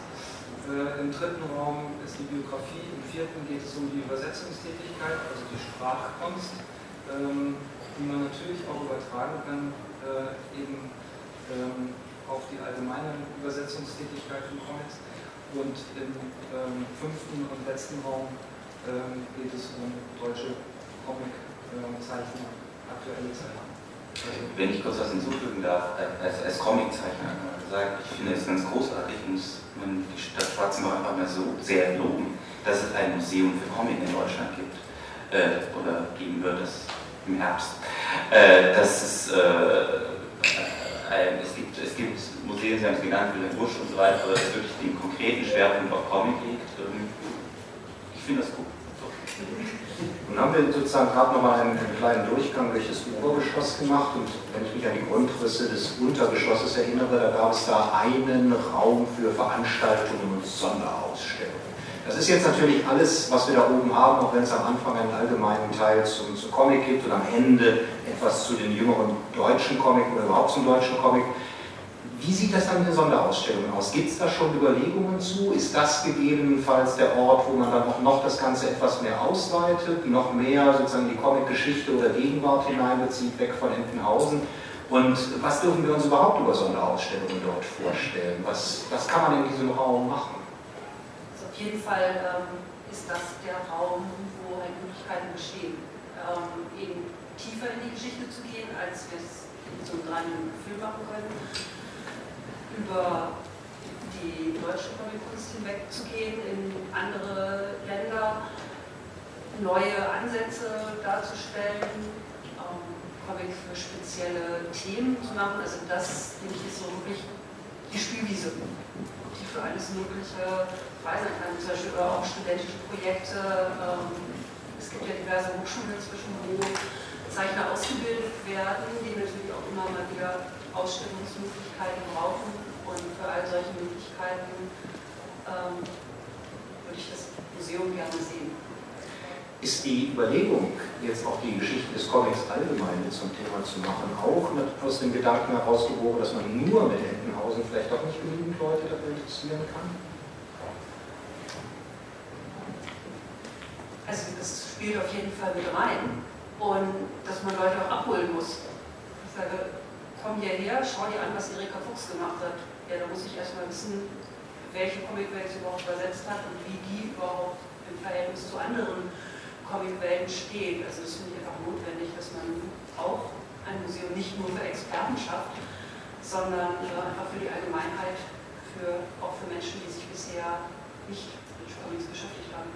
Äh, Im dritten Raum ist die Biografie, im vierten geht es um die Übersetzungstätigkeit, also die Sprachkunst. Ähm, die man natürlich auch übertragen kann, äh, eben ähm, auf die allgemeine Übersetzungstätigkeit von Comics. Und im ähm, fünften und letzten Raum ähm, geht es um deutsche Comiczeichner, äh, aktuelle Zeichner. Wenn ich kurz was hinzufügen darf, als, als Comiczeichner gesagt, ich finde es ganz großartig und man die Stadt Schwarzenbach einfach mal so sehr loben, dass es ein Museum für Comic in Deutschland gibt äh, oder geben wird. Das im Herbst. Äh, das ist, äh, äh, es, gibt, es gibt Museen, Sie haben es genannt, Wilhelm Busch und so weiter, aber das wirklich den konkreten Schwerpunkt auf Comic liegt. Ich finde das gut. Nun haben wir sozusagen gerade nochmal einen, einen kleinen Durchgang durch das Obergeschoss gemacht und wenn ich mich an die Grundrisse des Untergeschosses erinnere, da gab es da einen Raum für Veranstaltungen und Sonderausstellungen. Das ist jetzt natürlich alles, was wir da oben haben, auch wenn es am Anfang einen allgemeinen Teil zum, zum Comic gibt und am Ende etwas zu den jüngeren deutschen Comic oder überhaupt zum deutschen Comic. Wie sieht das dann in den Sonderausstellungen aus? Gibt es da schon Überlegungen zu? Ist das gegebenenfalls der Ort, wo man dann auch noch das Ganze etwas mehr ausweitet, noch mehr sozusagen die Comic-Geschichte oder Gegenwart hineinbezieht, weg von Entenhausen? Und was dürfen wir uns überhaupt über Sonderausstellungen dort vorstellen? Was, was kann man in diesem Raum machen? Auf jeden Fall ähm, ist das der Raum, wo halt Möglichkeiten bestehen, ähm, eben tiefer in die Geschichte zu gehen, als wir es in so einem Gefühl machen können, über die deutsche Comickunst hinwegzugehen, in andere Länder neue Ansätze darzustellen, ähm, Comic für spezielle Themen zu machen. Also das, denke ich, ist so wirklich die Spielwiese, die für alles Mögliche frei sein kann. Zum Beispiel auch studentische Projekte. Ähm, es gibt ja diverse Hochschulen inzwischen, wo Zeichner ausgebildet werden, die natürlich auch immer mal wieder Ausstellungsmöglichkeiten brauchen. Und für all solche Möglichkeiten ähm, würde ich das Museum gerne sehen. Ist die Überlegung, jetzt auch die Geschichte des Comics allgemein zum Thema zu machen, auch aus dem Gedanken herausgeboren, dass man nur mit Entenhausen vielleicht auch nicht genügend Leute dafür interessieren kann? Also das spielt auf jeden Fall mit rein und dass man Leute auch abholen muss. Ich sage, komm hierher, schau dir an, was Erika Fuchs gemacht hat. Ja, da muss ich erstmal wissen, welche Comicwelt sie überhaupt übersetzt hat und wie die überhaupt im Verhältnis zu anderen Comicwelten steht. Also es finde ich einfach notwendig, dass man auch ein Museum nicht nur für Experten schafft, sondern äh, einfach für die Allgemeinheit, für, auch für Menschen, die sich bisher nicht mit Comics beschäftigt haben.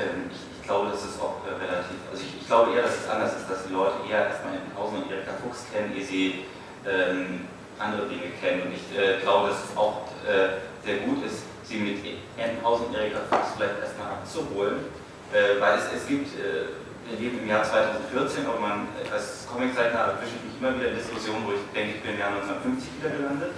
Ähm, ich, ich, glaube, das ist auch äh, relativ, also ich, ich, glaube eher, dass es anders ist, dass die Leute eher erstmal in Pausen und Erika Fuchs kennen, ehe sie ähm, andere Dinge kennen. Und ich äh, glaube, dass es auch äh, sehr gut ist, sie mit Entenhausen Erika Fuchs vielleicht erstmal abzuholen äh, weil es, es gibt, äh, wir leben im Jahr 2014, aber man als Comiczeichner erwische ich mich immer wieder in Diskussionen, wo ich denke, ich bin im Jahr 1950 wieder gelandet,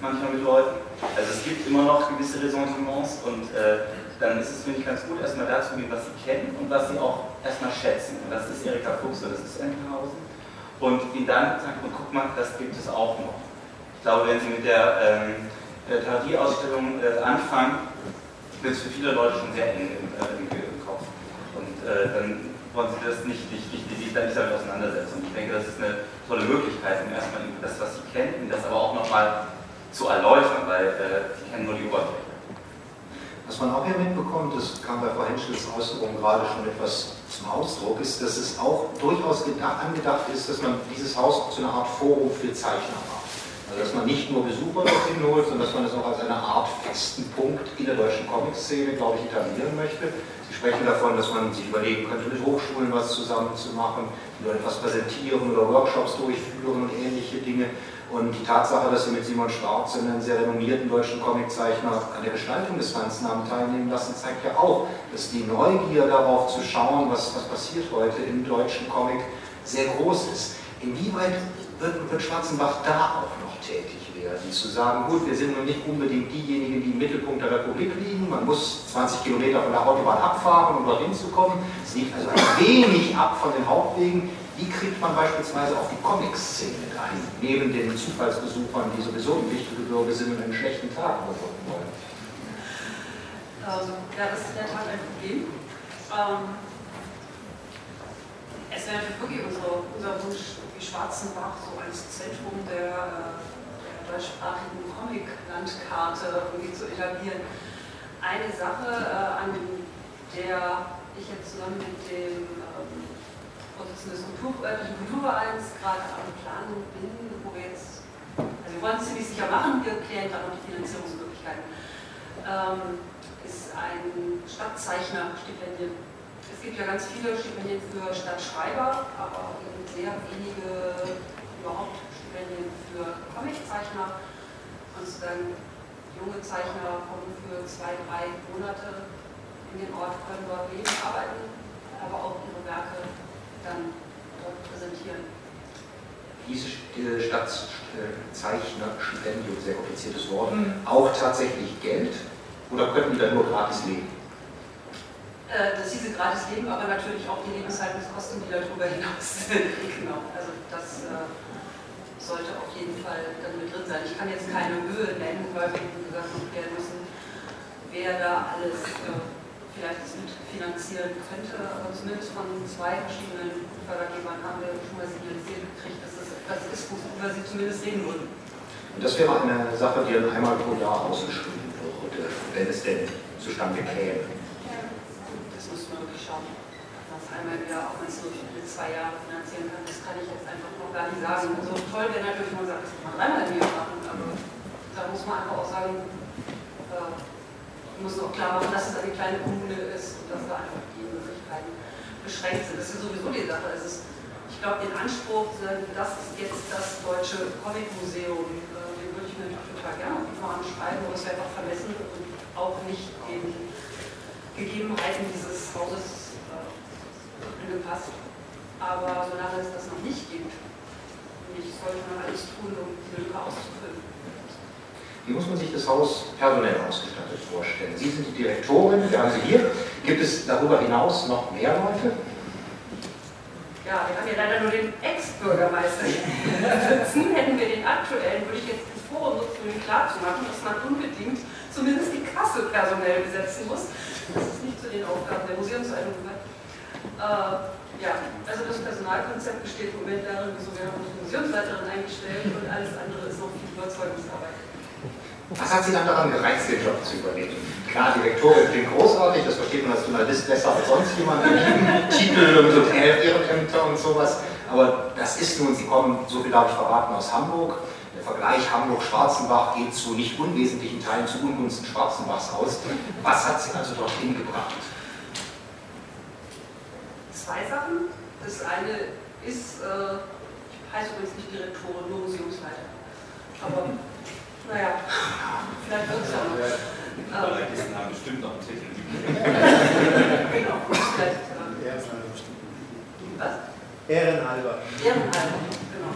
manchmal mit Leuten. Also es gibt immer noch gewisse Ressentiments und äh, dann ist es, finde ich, ganz gut, erstmal dazu gehen, was sie kennen und was sie auch erstmal schätzen. Und das ist Erika Fuchs und das ist Entenhausen. Und ihnen dann sagen, und guck mal, das gibt es auch noch. Ich glaube, wenn Sie mit der ähm, Therapieausstellung äh, anfangen, wird es für viele Leute schon sehr eng im, äh, im äh, dann wollen sie das nicht, nicht, nicht, sich da nicht damit auseinandersetzen. Und ich denke, das ist eine tolle Möglichkeit, um erstmal das, was sie kennen, das aber auch nochmal zu erläutern, weil äh, sie kennen nur die Oberfläche. Was man auch hier mitbekommt, das kam bei Frau Henschels Äußerung gerade schon etwas zum Ausdruck, ist, dass es auch durchaus angedacht ist, dass man dieses Haus zu einer Art Forum für Zeichner macht. Also dass man nicht nur Besucher dorthin holt, sondern dass man es auch als eine Art festen Punkt in der deutschen Comic-Szene, glaube ich, etablieren möchte sprechen davon, dass man sich überlegen könnte, mit Hochschulen was zusammen zu machen, die dort etwas präsentieren oder Workshops durchführen und ähnliche Dinge. Und die Tatsache, dass Sie mit Simon Schwarz, einem sehr renommierten deutschen Comiczeichner, an der Gestaltung des Ganzen teilnehmen lassen, zeigt ja auch, dass die Neugier darauf zu schauen, was, was passiert heute im deutschen Comic, sehr groß ist. Inwieweit wird, wird Schwarzenbach da auch noch tätig? werden. Zu sagen, gut, wir sind nun nicht unbedingt diejenigen, die im Mittelpunkt der Republik liegen, man muss 20 Kilometer von der Autobahn abfahren, um dorthin zu kommen. Es liegt also ein wenig ab von den Hauptwegen. Wie kriegt man beispielsweise auch die Comic-Szene rein, neben den Zufallsbesuchern, die sowieso im wichtige Bürger sind und einen schlechten Tag überbrücken wollen? Ähm, ja, das ist in der Tat ein Problem. Ähm, es wäre wirklich unser, unser Wunsch, wie Schwarzenbach so als Zentrum der äh, deutschsprachigen Comic-Landkarte irgendwie zu etablieren. Eine Sache, äh, an der ich jetzt zusammen mit dem ähm, Vorsitzenden des Kultur, örtlichen Kulturvereins gerade am Planen bin, wo wir jetzt, also wir wollen es ziemlich sicher machen, wir klären gerade noch die Finanzierungsmöglichkeiten, ähm, ist ein Stadtzeichner-Stipendien. Es gibt ja ganz viele Stipendien für Stadtschreiber, aber eben sehr wenige überhaupt Stipendien für Comiczeichner und dann junge Zeichner kommen für zwei, drei Monate in den Ort, können dort leben, arbeiten, aber auch ihre Werke dann dort präsentieren. Diese Stadtzeichner-Stipendium, sehr kompliziertes Wort, mhm. auch tatsächlich Geld oder könnten die da nur gratis leben? Äh, dass diese gratis leben, aber natürlich auch die Lebenshaltungskosten, die darüber hinaus sind. genau, also das äh, sollte auf jeden Fall dann mit drin sein. Ich kann jetzt keine Höhe nennen, weil wir, gesagt, klären müssen, wer da alles äh, vielleicht mitfinanzieren könnte. Aber zumindest von zwei verschiedenen Fördergebern haben wir schon mal signalisiert gekriegt, dass das etwas ist, worüber sie zumindest reden würden. Und das wäre eine Sache, die dann einmal pro Jahr ausgeschrieben würde, wenn es denn zustande käme. Das müssen wir wirklich schauen. Das einmal Jahr, auch wenn es nur zwei Jahre finanzieren kann, das kann ich jetzt einfach gar nicht sagen. So toll wäre natürlich, wenn man sagt, das kann man dreimal im Jahr machen. Aber da muss man einfach auch sagen, äh, man muss auch klar machen, dass es eine kleine Kommune ist und dass da einfach die Möglichkeiten beschränkt sind. Das ist sowieso die Sache. Ist, ich glaube, den Anspruch, das ist jetzt das deutsche Comicmuseum, äh, den würde ich mir total gerne auf die Fahne schreiben, aber es wäre einfach vermessen und auch nicht den Gegebenheiten dieses Hauses äh, angepasst. Aber solange es das noch nicht gibt, ich sollte man alles tun, um diese Lücke auszufüllen. Wie muss man sich das Haus personell ausgestattet vorstellen? Sie sind die Direktorin, wir haben Sie hier. Gibt es darüber hinaus noch mehr Leute? Ja, wir haben hier leider nur den Ex-Bürgermeister sitzen. Hätten wir den aktuellen, würde ich jetzt das Forum nutzen, um ihn klarzumachen, dass man unbedingt zumindest die Kasse personell besetzen muss. Das ist nicht zu den Aufgaben der Museumsleitung. Äh, ja, also das Personalkonzept besteht im Moment darin, wieso wir haben eine Museumsleiterin eingestellt und alles andere ist noch viel Überzeugungsarbeit. Was hat Sie dann daran gereizt, den Job zu übernehmen? Klar, Direktorin klingt großartig, das versteht man als Journalist besser als sonst jemand. Titel und, und Ehrenämter und sowas. Aber das ist nun, Sie kommen, so viel darf ich verraten, aus Hamburg. Der Vergleich Hamburg-Schwarzenbach geht zu nicht unwesentlichen Teilen zu Ungunsten Schwarzenbachs aus. Was hat Sie also dorthin gebracht? Zwei Sachen. Das eine ist, äh, ich heiße übrigens nicht Direktorin, nur Museumsleiter. Aber naja, vielleicht wird es ja noch. Journalisten haben bestimmt noch einen Titel. genau, vielleicht. Ehrenhalber bestimmt. Was? Ehrenhalber. Ehrenhalber, genau.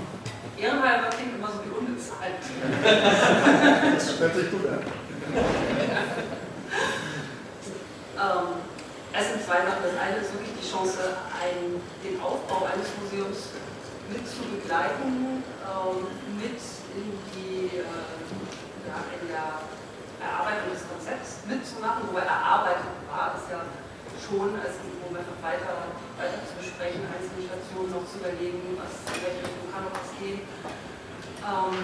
Ehrenhalber klingt immer so wie unbezahlt. Das hört sich gut an. ähm, es sind zwei Sachen. Das eine ist wirklich die Chance, einen, den Aufbau eines Museums mit zu begleiten, ähm, mit in die äh, ja, in der Erarbeitung des Konzepts mitzumachen, wobei erarbeitet war es ja schon, als im Moment noch weiter, weiter zu besprechen, einzelne Stationen noch zu überlegen, was in welche Richtung kann noch was gehen. Ähm,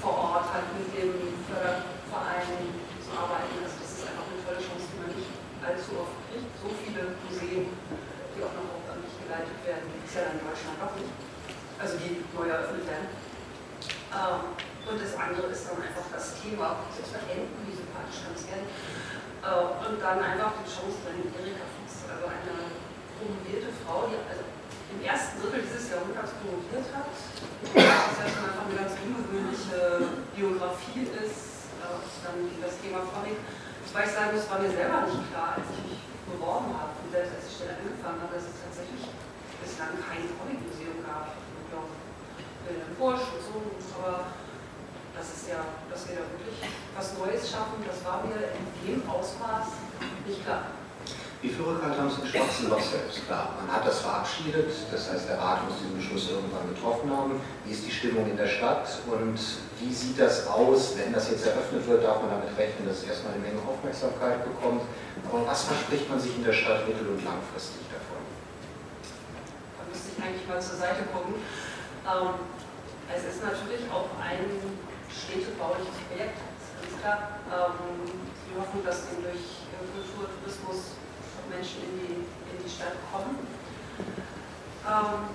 vor Ort halt mit dem Förderverein zu arbeiten. Also das ist einfach eine tolle Chance, die man nicht allzu oft kriegt. So viele Museen, die auch noch hauptamtlich geleitet werden, gibt ja in Deutschland auch nicht. Also die neu eröffnet werden. Ähm, und das andere ist dann einfach das Thema, das Verenden, wie sympathisch es werden. Äh, und dann einfach die Chance, wenn Erika Fuchs, also eine promovierte Frau, die also im ersten Drittel dieses Jahrhunderts promoviert hat, das ja schon einfach eine ganz ungewöhnliche Biografie ist, äh, dann das Thema Comic. Wobei ich sagen muss, war mir selber nicht klar, als ich mich beworben habe und selbst als die Stelle angefangen habe, dass es tatsächlich bislang kein Comic-Museum gab. Ich glaube, Wilhelm Busch und so, aber das ist ja, dass wir da wirklich was Neues schaffen, das war mir in dem Ausmaß nicht klar. Wie viel Rückhalt haben Sie in Schwarzenbach selbst? Klar, man hat das verabschiedet, das heißt, der Rat muss diesen Beschluss irgendwann getroffen haben. Wie ist die Stimmung in der Stadt und wie sieht das aus, wenn das jetzt eröffnet wird? Darf man damit rechnen, dass es erstmal eine Menge Aufmerksamkeit bekommt? Aber was verspricht man sich in der Stadt mittel- und langfristig davon? Da müsste ich eigentlich mal zur Seite gucken. Ähm, es ist natürlich auch ein städtebauliches Projekt, ganz klar. Ähm, wir hoffen, dass eben durch Kultur, Tourismus Menschen in die, in die Stadt kommen. Ähm,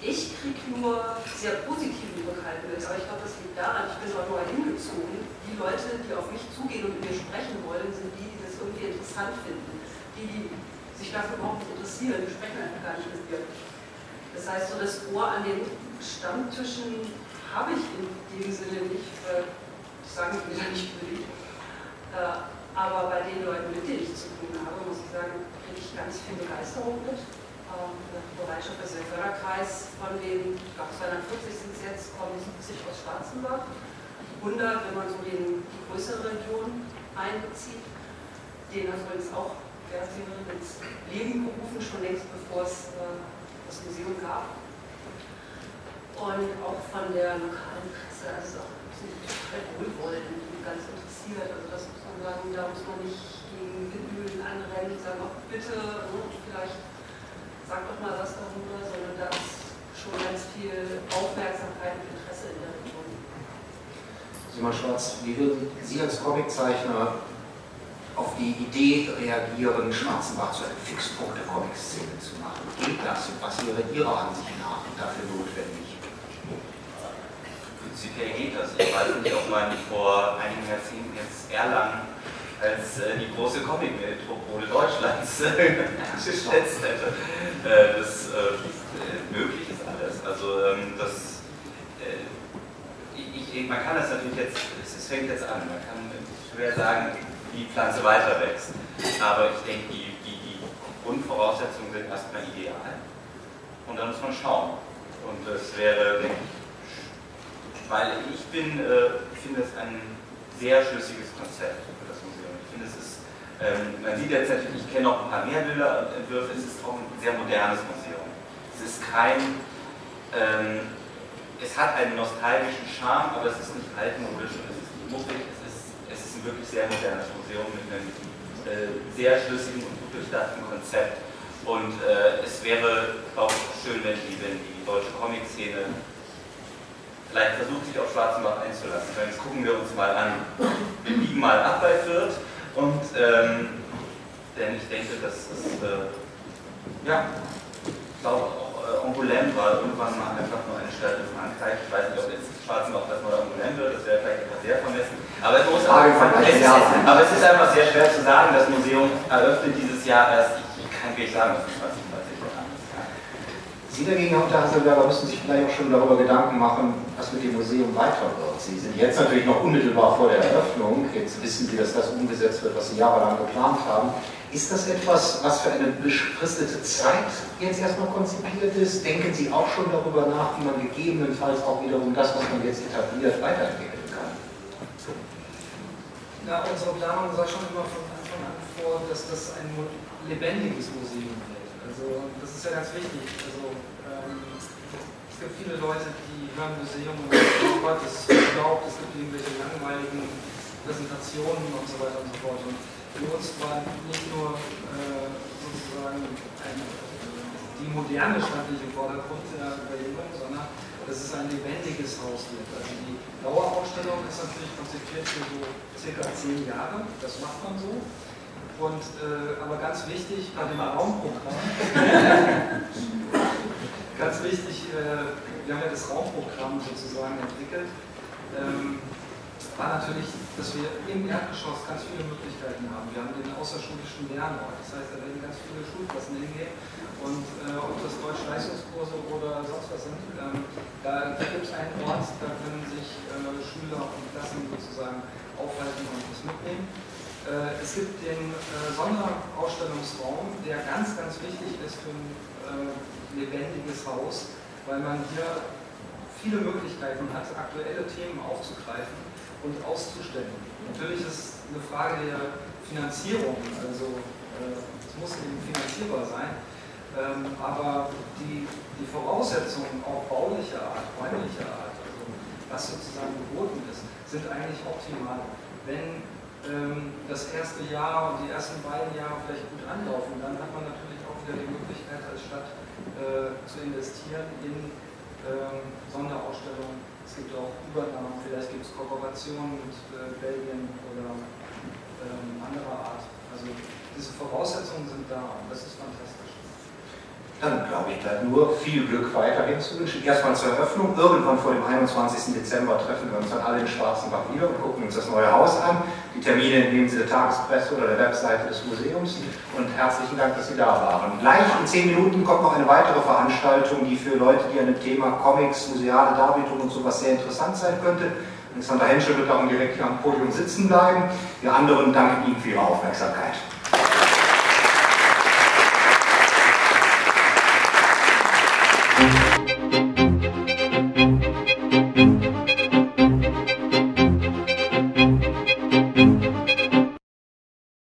ich kriege nur sehr positiven Rückhalt mit, aber ich glaube, das liegt daran, ich bin dort nur hingezogen. Die Leute, die auf mich zugehen und mit mir sprechen wollen, sind die, die das irgendwie interessant finden. Die, die sich dafür überhaupt nicht interessieren, die sprechen einfach gar nicht mit mir. Das heißt, so das Ohr an den Stammtischen habe ich in dem Sinne nicht, weil das sagen wir ja nicht unbedingt. Äh, aber bei den Leuten, mit denen ich zu tun habe, muss ich sagen, kriege ich ganz viel Begeisterung mit. Ähm, Bereitschaft ist der Förderkreis von den, ich glaube 240 sind es jetzt, kommen 70 aus Schwarzenbach. 100, wenn man so den, die größere Region einbezieht. Den hat übrigens auch der ins Leben gerufen, schon längst bevor es äh, das Museum gab. Und auch von der lokalen Presse, also auch total wohlwollend und ganz interessiert. Also das muss man sagen, da muss man nicht gegen Windmühlen anrennen und sagen, oh, bitte, ne, vielleicht sag doch mal was darüber, sondern da ist schon ganz viel Aufmerksamkeit und Interesse in der Region. Simon Schwarz, wie würden Sie als Comiczeichner auf die Idee reagieren, Schwarzenbach zu einem Fixpunkt der Comic-Szene zu machen? Geht das und was wäre Ihrer Ansicht nach dafür notwendig? Prinzipiell geht das. Ich weiß nicht, ob man vor einigen Jahrzehnten jetzt Erlangen als äh, die große Comic-Metropole Deutschlands geschätzt hätte. Äh, das äh, möglich ist alles. Also ähm, das, äh, ich, ich, man kann das natürlich jetzt, es, fängt jetzt an, man kann schwer sagen, wie die Pflanze weiter wächst. Aber ich denke, die, die, die Grundvoraussetzungen sind erstmal ideal. Und dann muss man schauen. Und es wäre, denke ich, weil ich bin, äh, finde es ein sehr schlüssiges Konzept für das Museum. Ich finde, es ist, ähm, man sieht jetzt natürlich, ich kenne noch ein paar mehr Bilder und Entwürfe, es ist auch ein sehr modernes Museum. Es ist kein, ähm, es hat einen nostalgischen Charme, aber es ist nicht altmodisch und es ist nicht muffig, es ist, es ist ein wirklich sehr modernes Museum mit einem äh, sehr schlüssigen und gut durchdachten Konzept. Und äh, es wäre auch schön, wenn die, wenn die deutsche Comic-Szene vielleicht versucht, sich auf Schwarzenbach einzulassen. Jetzt gucken wir uns mal an. Wir biegen mal ab bei Fürth und ähm, denn ich denke, dass es äh, ja, ich glaube auch äh, Angoulême war irgendwann mal einfach nur eine Stadt in Frankreich. Ich weiß nicht, ob jetzt Schwarzenbach das mal Angoulême wird, das wäre vielleicht etwas sehr vermessen. Aber es, muss auch, es ist, aber es ist einfach sehr schwer zu sagen. Das Museum eröffnet dieses Jahr erst, ich, ich kann wirklich sagen, was es Sie dagegen, Herr Unterhasselberger, müssen sich vielleicht auch schon darüber Gedanken machen, was mit dem Museum weiter wird. Sie sind jetzt natürlich noch unmittelbar vor der Eröffnung. Jetzt wissen Sie, dass das umgesetzt wird, was Sie jahrelang geplant haben. Ist das etwas, was für eine befristete Zeit jetzt erstmal konzipiert ist? Denken Sie auch schon darüber nach, wie man gegebenenfalls auch wiederum das, was man jetzt etabliert, weiterentwickeln kann? Ja, unsere Planung sah schon immer von Anfang an vor, dass das ein lebendiges Museum wird. Also das ist ja ganz wichtig. Also es gibt viele Leute, die hören Museum und sagen, oh Gott, das ist glaubt, es gibt irgendwelche langweiligen Präsentationen und so weiter und so fort. Und für uns war nicht nur äh, sozusagen ein, äh, die moderne stand nicht im Vordergrund der Überlegung, sondern dass es ein lebendiges Haus wird. Also die Dauerausstellung ist natürlich konzipiert für so circa zehn Jahre, das macht man so. Und, äh, aber ganz wichtig bei dem Raumprogramm, ganz wichtig, äh, wir haben ja das Raumprogramm sozusagen entwickelt, ähm, war natürlich, dass wir im Erdgeschoss ganz viele Möglichkeiten haben. Wir haben den außerschulischen Lernort, das heißt, da werden ganz viele Schulklassen hingehen und äh, ob das Deutsch-Leistungskurse oder sonst was sind, ähm, da, gibt es einen Ort, da können sich äh, Schüler und Klassen sozusagen aufhalten und das mitnehmen. Äh, es gibt den äh, Sonderausstellungsraum, der ganz, ganz wichtig ist für ein äh, lebendiges Haus, weil man hier viele Möglichkeiten hat, aktuelle Themen aufzugreifen und auszustellen. Natürlich ist es eine Frage der Finanzierung, also es muss eben finanzierbar sein, ähm, aber die, die Voraussetzungen auch baulicher Art, räumlicher Art, also was sozusagen geboten ist, sind eigentlich optimal. Wenn das erste Jahr und die ersten beiden Jahre vielleicht gut anlaufen, dann hat man natürlich auch wieder die Möglichkeit als Stadt äh, zu investieren in ähm, Sonderausstellungen. Es gibt auch Übernahmen, vielleicht gibt es Kooperationen mit äh, Belgien oder ähm, anderer Art. Also diese Voraussetzungen sind da und das ist fantastisch. Dann glaube ich, bleibt nur viel Glück weiterhin zu wünschen. Erstmal zur Eröffnung. Irgendwann vor dem 21. Dezember treffen wir uns dann alle in Schwarzenbach wieder und gucken uns das neue Haus an. Die Termine entnehmen Sie der Tagespresse oder der Webseite des Museums. Und herzlichen Dank, dass Sie da waren. Gleich in zehn Minuten kommt noch eine weitere Veranstaltung, die für Leute, die an dem Thema Comics, museale Darbietung und sowas sehr interessant sein könnte. Alexander Henschel wird darum direkt hier am Podium sitzen bleiben. Wir anderen danken Ihnen für Ihre Aufmerksamkeit.